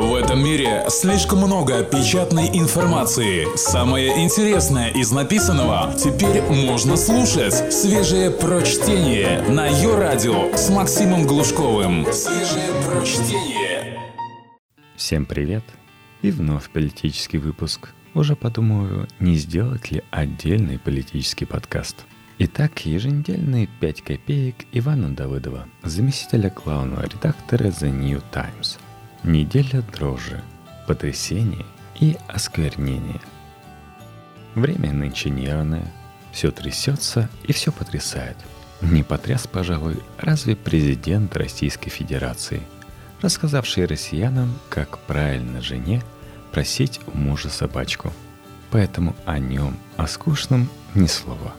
В этом мире слишком много печатной информации. Самое интересное из написанного теперь можно слушать. Свежее прочтение на ее радио с Максимом Глушковым. Свежее прочтение. Всем привет! И вновь политический выпуск. Уже подумаю, не сделать ли отдельный политический подкаст. Итак, еженедельные 5 копеек Ивана Давыдова, заместителя главного редактора The New Times – Неделя дрожи, потрясение и осквернение. Время нынче нервное, все трясется и все потрясает. Не потряс, пожалуй, разве президент Российской Федерации, рассказавший россиянам, как правильно жене просить у мужа собачку. Поэтому о нем, о скучном, ни слова.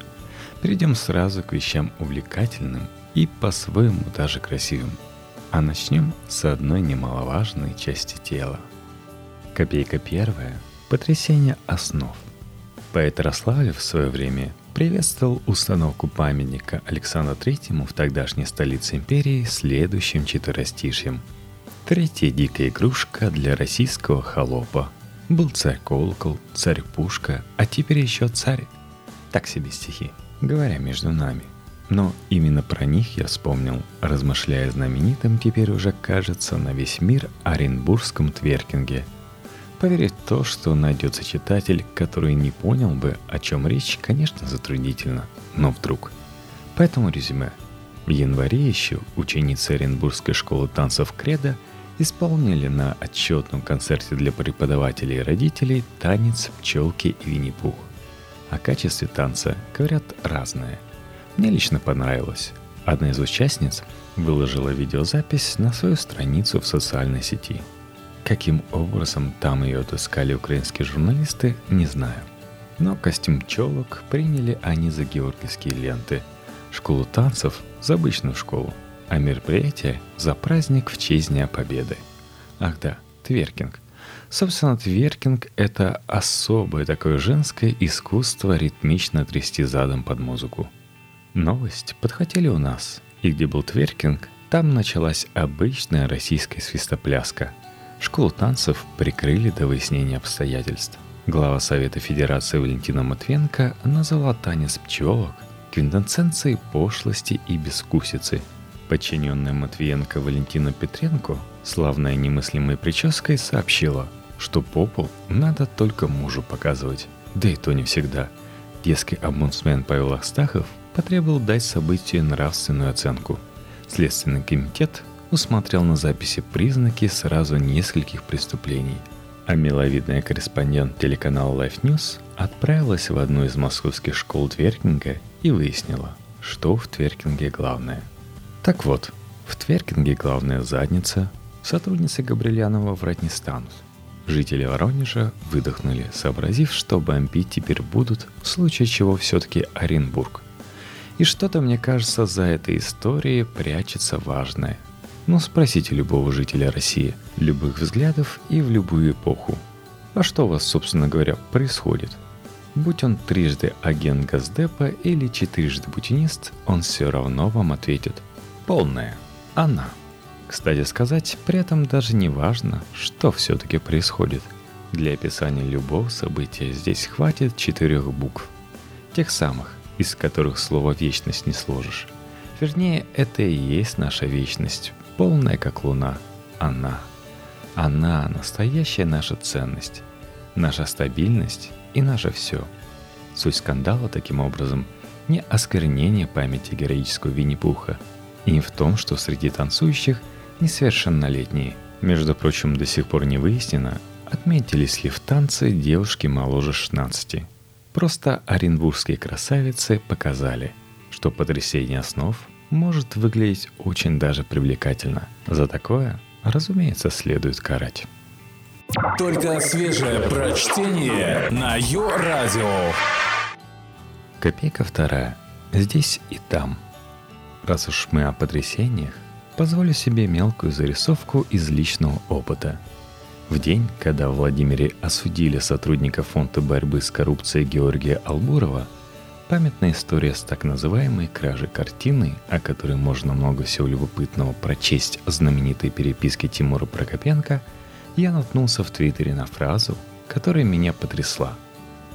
Перейдем сразу к вещам увлекательным и по-своему даже красивым – а начнем с одной немаловажной части тела. Копейка первая – потрясение основ. Поэт Ярославлев в свое время приветствовал установку памятника Александру Третьему в тогдашней столице империи следующим четверостишьем. Третья дикая игрушка для российского холопа. Был царь-колокол, царь-пушка, а теперь еще царь. Так себе стихи, говоря между нами. Но именно про них я вспомнил, размышляя знаменитым теперь уже кажется на весь мир Оренбургском тверкинге. Поверить в то, что найдется читатель, который не понял бы, о чем речь, конечно, затруднительно, но вдруг. Поэтому резюме. В январе еще ученицы Оренбургской школы танцев «Кредо» исполнили на отчетном концерте для преподавателей и родителей танец «Пчелки и Винни-Пух». О качестве танца говорят разное – мне лично понравилось. Одна из участниц выложила видеозапись на свою страницу в социальной сети. Каким образом там ее отыскали украинские журналисты, не знаю. Но костюм челок приняли они за георгиевские ленты, школу танцев за обычную школу, а мероприятие за праздник в честь Дня Победы. Ах да, тверкинг. Собственно, тверкинг — это особое такое женское искусство ритмично трясти задом под музыку — Новость подхватили у нас, и где был тверкинг, там началась обычная российская свистопляска. Школу танцев прикрыли до выяснения обстоятельств. Глава Совета Федерации Валентина Матвенко назвала танец пчелок квинтэссенцией пошлости и бескусицы. Подчиненная Матвиенко Валентина Петренко, славная немыслимой прической, сообщила, что попу надо только мужу показывать. Да и то не всегда. Детский омбудсмен Павел Астахов потребовал дать событию нравственную оценку. Следственный комитет усмотрел на записи признаки сразу нескольких преступлений, а миловидная корреспондент телеканала Life News отправилась в одну из московских школ Тверкинга и выяснила, что в Тверкинге главное. Так вот, в Тверкинге главная задница, сотрудницы Габрилянова врать не станут. Жители Воронежа выдохнули, сообразив, что бомбить теперь будут, в случае чего все-таки Оренбург – и что-то, мне кажется, за этой историей прячется важное. Ну, спросите любого жителя России, любых взглядов и в любую эпоху. А что у вас, собственно говоря, происходит? Будь он трижды агент Газдепа или четырежды бутинист, он все равно вам ответит. Полная. Она. Кстати сказать, при этом даже не важно, что все-таки происходит. Для описания любого события здесь хватит четырех букв. Тех самых, из которых слово «вечность» не сложишь. Вернее, это и есть наша вечность, полная как луна. Она. Она – настоящая наша ценность, наша стабильность и наше все. Суть скандала, таким образом, не осквернение памяти героического Винни-Пуха, и не в том, что среди танцующих несовершеннолетние. Между прочим, до сих пор не выяснено, отметились ли в танце девушки моложе 16. Просто оренбургские красавицы показали, что потрясение основ может выглядеть очень даже привлекательно. За такое, разумеется, следует карать. Только свежее прочтение на Йо-Радио. Копейка вторая. Здесь и там. Раз уж мы о потрясениях, позволю себе мелкую зарисовку из личного опыта – в день, когда в Владимире осудили сотрудника фонда борьбы с коррупцией Георгия Албурова, памятная история с так называемой кражей картины, о которой можно много всего любопытного прочесть в знаменитой переписке Тимура Прокопенко, я наткнулся в Твиттере на фразу, которая меня потрясла.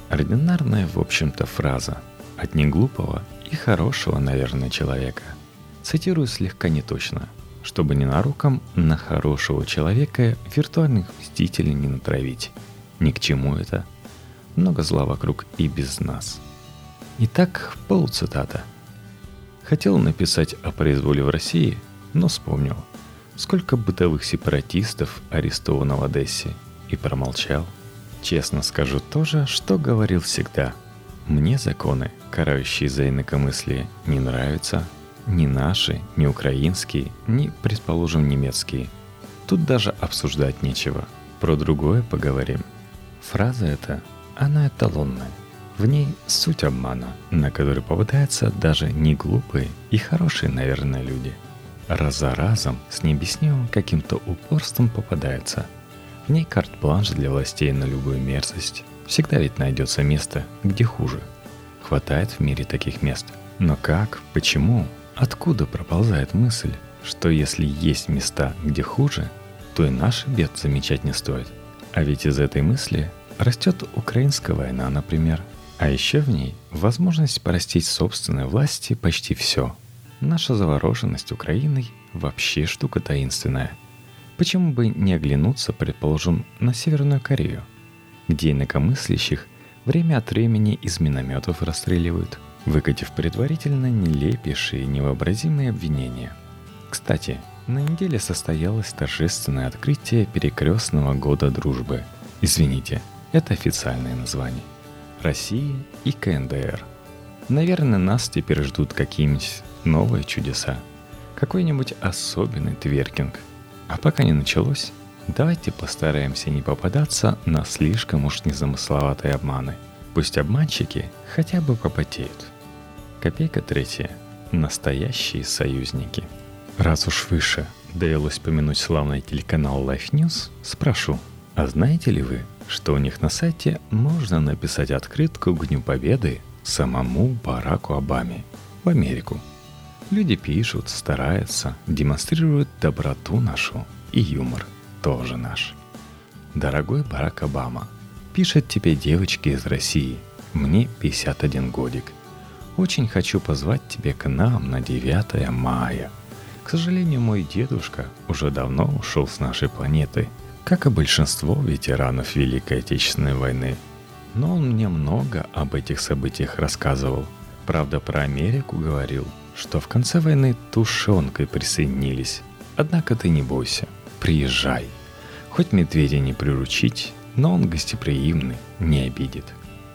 Ординарная, в общем-то, фраза от неглупого и хорошего, наверное, человека. Цитирую слегка неточно, чтобы ненаруком на хорошего человека виртуальных мстителей не натравить. Ни к чему это. Много зла вокруг и без нас. Итак, полуцитата. Хотел написать о произволе в России, но вспомнил, сколько бытовых сепаратистов арестовано в Одессе, и промолчал. Честно скажу то же, что говорил всегда. Мне законы, карающие за инакомыслие, не нравятся. Ни наши, ни украинские, ни, предположим, немецкие. Тут даже обсуждать нечего. Про другое поговорим. Фраза эта, она эталонная. В ней суть обмана, на который попадаются даже не глупые и хорошие, наверное, люди. Раз за разом с необъяснимым каким-то упорством попадается – в ней карт-бланш для властей на любую мерзость. Всегда ведь найдется место, где хуже. Хватает в мире таких мест. Но как, почему, откуда проползает мысль, что если есть места, где хуже, то и наш бед замечать не стоит. А ведь из этой мысли растет украинская война, например. А еще в ней возможность порастить собственной власти почти все. Наша завороженность Украиной вообще штука таинственная – Почему бы не оглянуться, предположим, на Северную Корею, где инакомыслящих время от времени из минометов расстреливают, выкатив предварительно нелепейшие невообразимые обвинения. Кстати, на неделе состоялось торжественное открытие перекрестного года дружбы. Извините, это официальное название. России и КНДР. Наверное, нас теперь ждут какие-нибудь новые чудеса. Какой-нибудь особенный тверкинг – а пока не началось, давайте постараемся не попадаться на слишком уж незамысловатые обманы. Пусть обманщики хотя бы попотеют. Копейка третья. Настоящие союзники. Раз уж выше довелось помянуть славный телеканал Life News, спрошу, а знаете ли вы, что у них на сайте можно написать открытку к Дню Победы самому Бараку Обаме в Америку – Люди пишут, стараются, демонстрируют доброту нашу и юмор тоже наш. Дорогой Барак Обама, пишет тебе девочки из России, мне 51 годик. Очень хочу позвать тебя к нам на 9 мая. К сожалению, мой дедушка уже давно ушел с нашей планеты, как и большинство ветеранов Великой Отечественной войны. Но он мне много об этих событиях рассказывал. Правда, про Америку говорил – что в конце войны тушенкой присоединились. Однако ты не бойся, приезжай. Хоть медведя не приручить, но он гостеприимный, не обидит.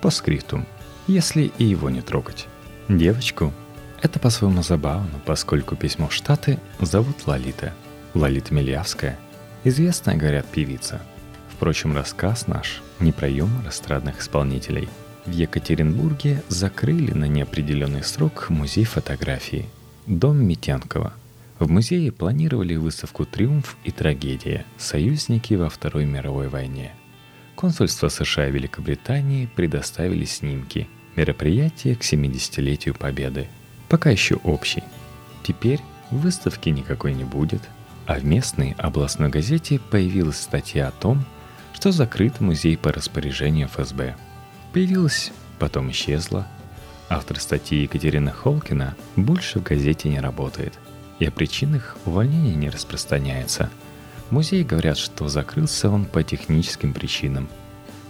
По скриптум, если и его не трогать. Девочку это по-своему забавно, поскольку письмо в Штаты зовут Лолита. Лолита Милявская, известная, говорят, певица. Впрочем, рассказ наш не про юмор эстрадных исполнителей – в Екатеринбурге закрыли на неопределенный срок музей фотографии «Дом Митянкова». В музее планировали выставку «Триумф и трагедия. Союзники во Второй мировой войне». Консульство США и Великобритании предоставили снимки. Мероприятие к 70-летию Победы. Пока еще общий. Теперь выставки никакой не будет, а в местной областной газете появилась статья о том, что закрыт музей по распоряжению ФСБ – Появилась, потом исчезла. Автор статьи Екатерина Холкина больше в газете не работает. И о причинах увольнения не распространяется. В музее говорят, что закрылся он по техническим причинам.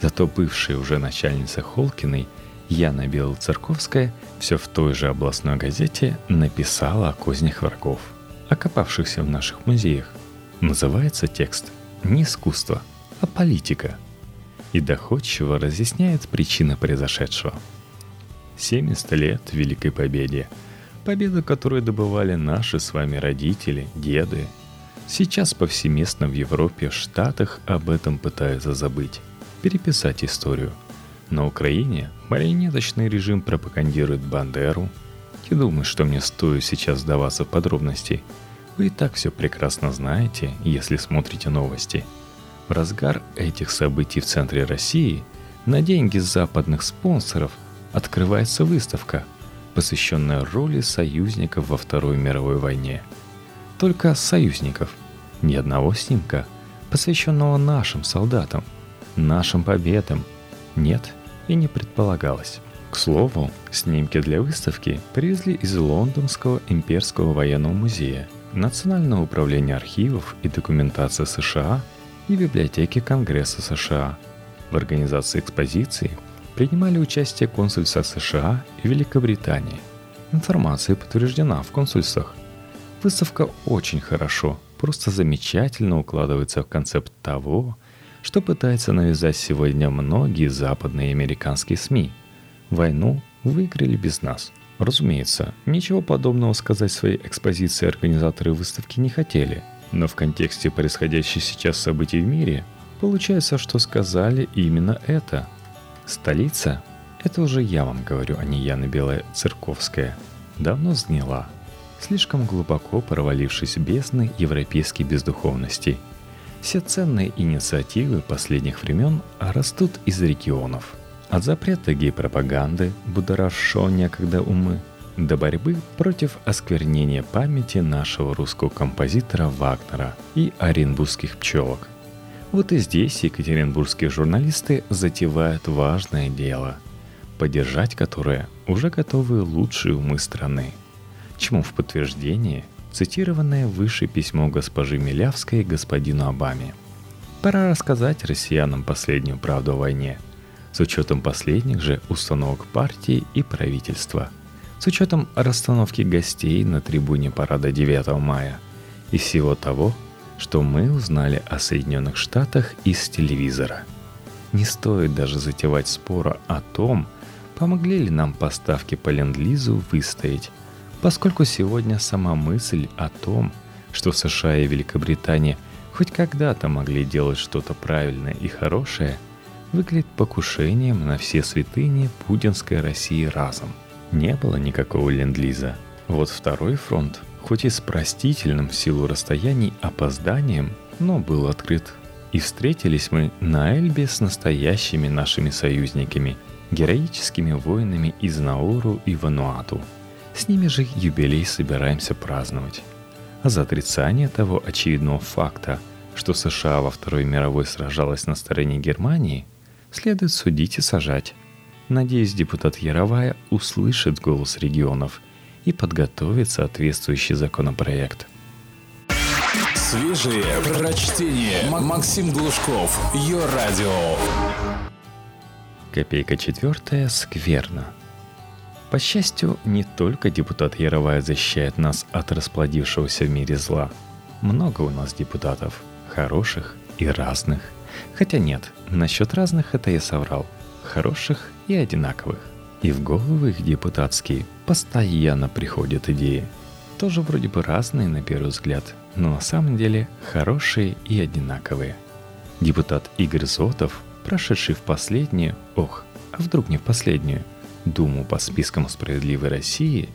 Зато бывшая уже начальница Холкиной Яна Белоцерковская все в той же областной газете написала о кознях врагов, окопавшихся в наших музеях. Называется текст не искусство, а политика – и доходчиво разъясняет причины произошедшего. 70 лет Великой Победе. Победа, которую добывали наши с вами родители, деды. Сейчас повсеместно в Европе, Штатах об этом пытаются забыть, переписать историю. На Украине марионеточный режим пропагандирует Бандеру. Не думаю, что мне стоит сейчас сдаваться в подробности. Вы и так все прекрасно знаете, если смотрите новости – в разгар этих событий в центре России на деньги западных спонсоров открывается выставка, посвященная роли союзников во Второй мировой войне. Только союзников, ни одного снимка, посвященного нашим солдатам, нашим победам, нет и не предполагалось. К слову, снимки для выставки привезли из Лондонского имперского военного музея, Национального управления архивов и документации США и библиотеки Конгресса США. В организации экспозиции принимали участие консульства США и Великобритании. Информация подтверждена в консульствах. Выставка очень хорошо, просто замечательно укладывается в концепт того, что пытается навязать сегодня многие западные американские СМИ – Войну выиграли без нас. Разумеется, ничего подобного сказать своей экспозиции организаторы выставки не хотели, но в контексте происходящих сейчас событий в мире, получается, что сказали именно это. Столица, это уже я вам говорю, а не Яна Белая Церковская, давно сгнила, слишком глубоко провалившись в бездны европейской бездуховности. Все ценные инициативы последних времен растут из регионов – от запрета гей-пропаганды, будоражшо некогда умы, до борьбы против осквернения памяти нашего русского композитора Вагнера и оренбургских пчелок. Вот и здесь екатеринбургские журналисты затевают важное дело, поддержать которое уже готовы лучшие умы страны. Чему в подтверждение цитированное выше письмо госпожи Милявской господину Обаме. Пора рассказать россиянам последнюю правду о войне – с учетом последних же установок партии и правительства, с учетом расстановки гостей на трибуне парада 9 мая и всего того, что мы узнали о Соединенных Штатах из телевизора. Не стоит даже затевать спора о том, помогли ли нам поставки по ленд-лизу выстоять, поскольку сегодня сама мысль о том, что США и Великобритания хоть когда-то могли делать что-то правильное и хорошее – выглядит покушением на все святыни путинской России разом. Не было никакого ленд-лиза. Вот второй фронт, хоть и с простительным в силу расстояний опозданием, но был открыт. И встретились мы на Эльбе с настоящими нашими союзниками, героическими воинами из Науру и Вануату. С ними же юбилей собираемся праздновать. А за отрицание того очевидного факта, что США во Второй мировой сражалась на стороне Германии, следует судить и сажать. Надеюсь, депутат Яровая услышит голос регионов и подготовит соответствующий законопроект. Свежие прочтение. Максим Глушков. Ее радио. Копейка четвертая. Скверно. По счастью, не только депутат Яровая защищает нас от расплодившегося в мире зла. Много у нас депутатов, хороших и разных – Хотя нет, насчет разных это я соврал. Хороших и одинаковых. И в головы их депутатские постоянно приходят идеи. Тоже вроде бы разные на первый взгляд, но на самом деле хорошие и одинаковые. Депутат Игорь Зотов, прошедший в последнюю, ох, а вдруг не в последнюю, Думу по спискам «Справедливой России»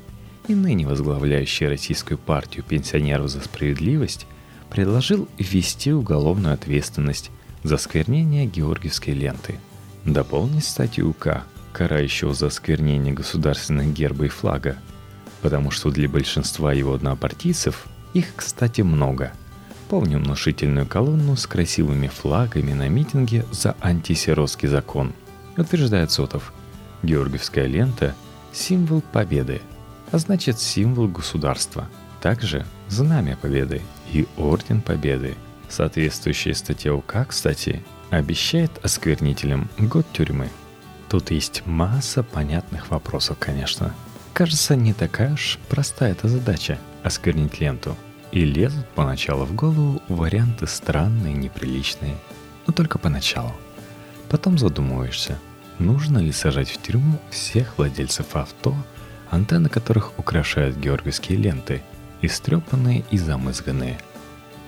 и ныне возглавляющий Российскую партию пенсионеров за справедливость, предложил ввести уголовную ответственность за сквернение георгиевской ленты. Дополнить статью УК, карающего за сквернение государственных герба и флага, потому что для большинства его однопартийцев их, кстати, много. Помню внушительную колонну с красивыми флагами на митинге за антисиротский закон. Утверждает Сотов, георгиевская лента – символ победы, а значит символ государства. Также знамя победы и орден победы – Соответствующая статья УК, кстати, обещает осквернителям год тюрьмы. Тут есть масса понятных вопросов, конечно. Кажется, не такая уж простая эта задача – осквернить ленту. И лезут поначалу в голову варианты странные, неприличные. Но только поначалу. Потом задумываешься, нужно ли сажать в тюрьму всех владельцев авто, антенны которых украшают георгиевские ленты, истрепанные и замызганные –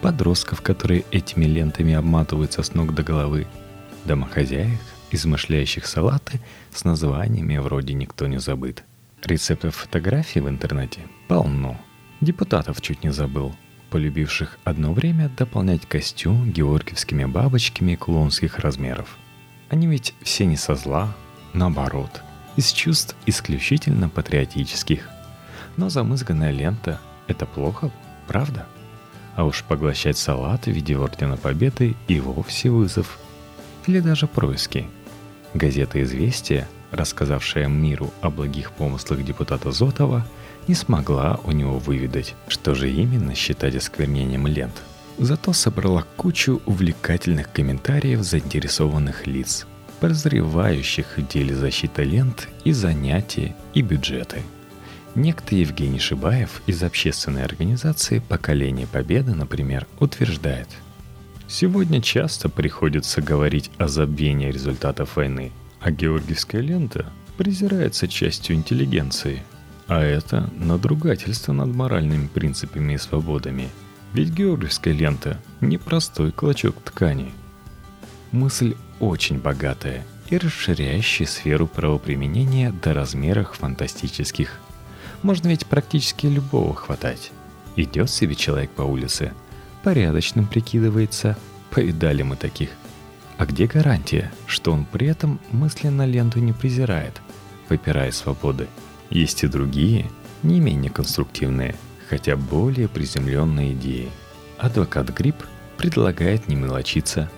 подростков, которые этими лентами обматываются с ног до головы, домохозяек, измышляющих салаты с названиями вроде «Никто не забыт». Рецептов фотографий в интернете полно. Депутатов чуть не забыл, полюбивших одно время дополнять костюм георгиевскими бабочками клонских размеров. Они ведь все не со зла, наоборот, из чувств исключительно патриотических. Но замызганная лента – это плохо, правда? А уж поглощать салат в виде Ордена Победы и вовсе вызов. Или даже происки. Газета «Известия», рассказавшая миру о благих помыслах депутата Зотова, не смогла у него выведать, что же именно считать осквернением лент. Зато собрала кучу увлекательных комментариев заинтересованных лиц, подозревающих в деле защиты лент и занятия, и бюджеты – Некто Евгений Шибаев из общественной организации «Поколение Победы», например, утверждает, Сегодня часто приходится говорить о забвении результатов войны, а георгиевская лента презирается частью интеллигенции. А это надругательство над моральными принципами и свободами. Ведь георгиевская лента – не простой клочок ткани. Мысль очень богатая и расширяющая сферу правоприменения до размеров фантастических можно ведь практически любого хватать. Идет себе человек по улице, порядочным прикидывается, повидали мы таких. А где гарантия, что он при этом мысленно ленту не презирает, выпирая свободы? Есть и другие, не менее конструктивные, хотя более приземленные идеи. Адвокат Гриб предлагает не мелочиться.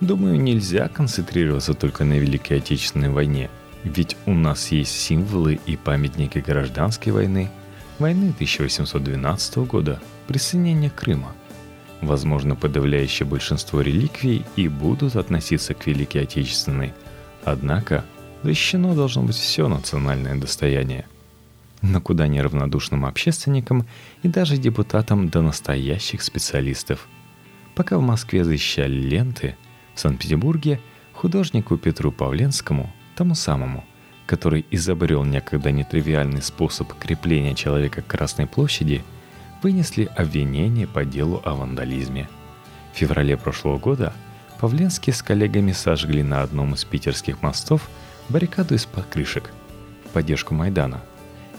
Думаю, нельзя концентрироваться только на Великой Отечественной войне – ведь у нас есть символы и памятники гражданской войны, войны 1812 года, присоединения Крыма. Возможно, подавляющее большинство реликвий и будут относиться к Великой Отечественной. Однако защищено должно быть все национальное достояние. Но куда неравнодушным общественникам и даже депутатам до настоящих специалистов. Пока в Москве защищали ленты, в Санкт-Петербурге художнику Петру Павленскому тому самому, который изобрел некогда нетривиальный способ крепления человека к Красной площади, вынесли обвинение по делу о вандализме. В феврале прошлого года Павленский с коллегами сожгли на одном из питерских мостов баррикаду из покрышек в поддержку Майдана.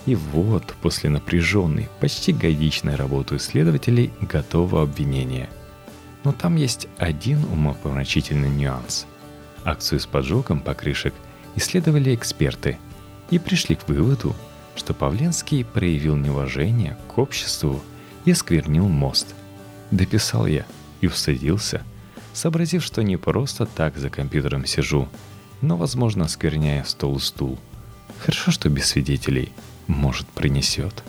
И вот, после напряженной, почти годичной работы исследователей, готово обвинение. Но там есть один умопомрачительный нюанс. Акцию с поджогом покрышек – исследовали эксперты и пришли к выводу, что Павленский проявил неуважение к обществу и осквернил мост. Дописал я и усадился, сообразив, что не просто так за компьютером сижу, но, возможно, оскверняя стол и стул. Хорошо, что без свидетелей. Может, принесет.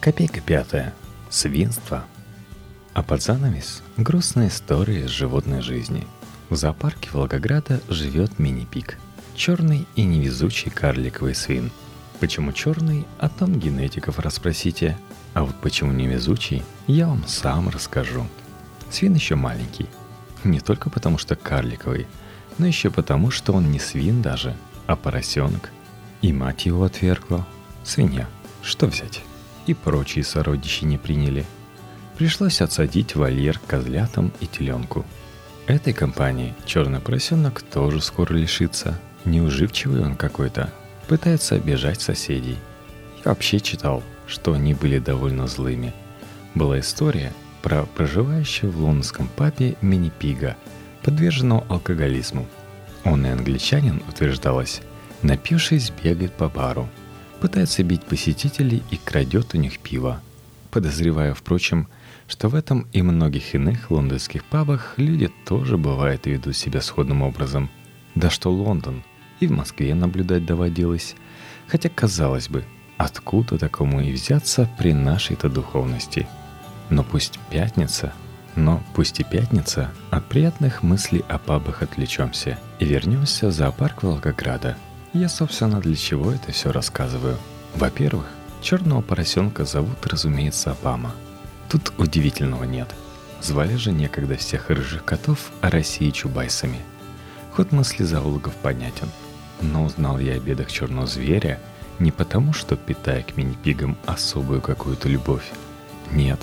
Копейка пятая. Свинство. А под занавес – грустная история из животной жизни. В зоопарке Волгограда живет мини-пик – Черный и невезучий карликовый свин. Почему черный, о том генетиков расспросите. А вот почему невезучий, я вам сам расскажу. Свин еще маленький. Не только потому, что карликовый, но еще потому, что он не свин даже, а поросенок. И мать его отвергла. Свинья. Что взять? И прочие сородичи не приняли. Пришлось отсадить вольер козлятам и теленку. Этой компании черный поросенок тоже скоро лишится – Неуживчивый он какой-то. Пытается обижать соседей. Я вообще читал, что они были довольно злыми. Была история про проживающего в лондонском папе мини-пига, подверженного алкоголизму. Он и англичанин, утверждалось, напившись, бегает по бару, пытается бить посетителей и крадет у них пиво. Подозревая, впрочем, что в этом и многих иных лондонских пабах люди тоже бывают и ведут себя сходным образом. Да что Лондон – и в Москве наблюдать доводилось. Хотя, казалось бы, откуда такому и взяться при нашей-то духовности? Но пусть пятница, но пусть и пятница, от приятных мыслей о пабах отвлечемся и вернемся в зоопарк Волгограда. Я, собственно, для чего это все рассказываю? Во-первых, черного поросенка зовут, разумеется, Обама. Тут удивительного нет. Звали же некогда всех рыжих котов о России чубайсами. Ход мысли зоологов понятен – но узнал я о бедах черного зверя не потому, что питая к мини-пигам особую какую-то любовь. Нет,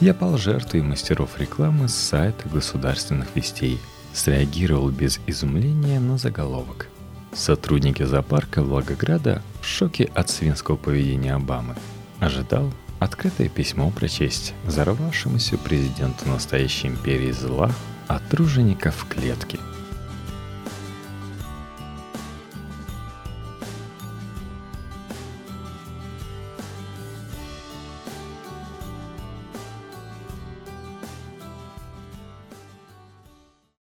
я пал жертвой мастеров рекламы с сайта государственных вестей. Среагировал без изумления на заголовок. Сотрудники зоопарка Волгограда в шоке от свинского поведения Обамы. Ожидал открытое письмо прочесть взорвавшемуся президенту настоящей империи зла от тружеников клетке –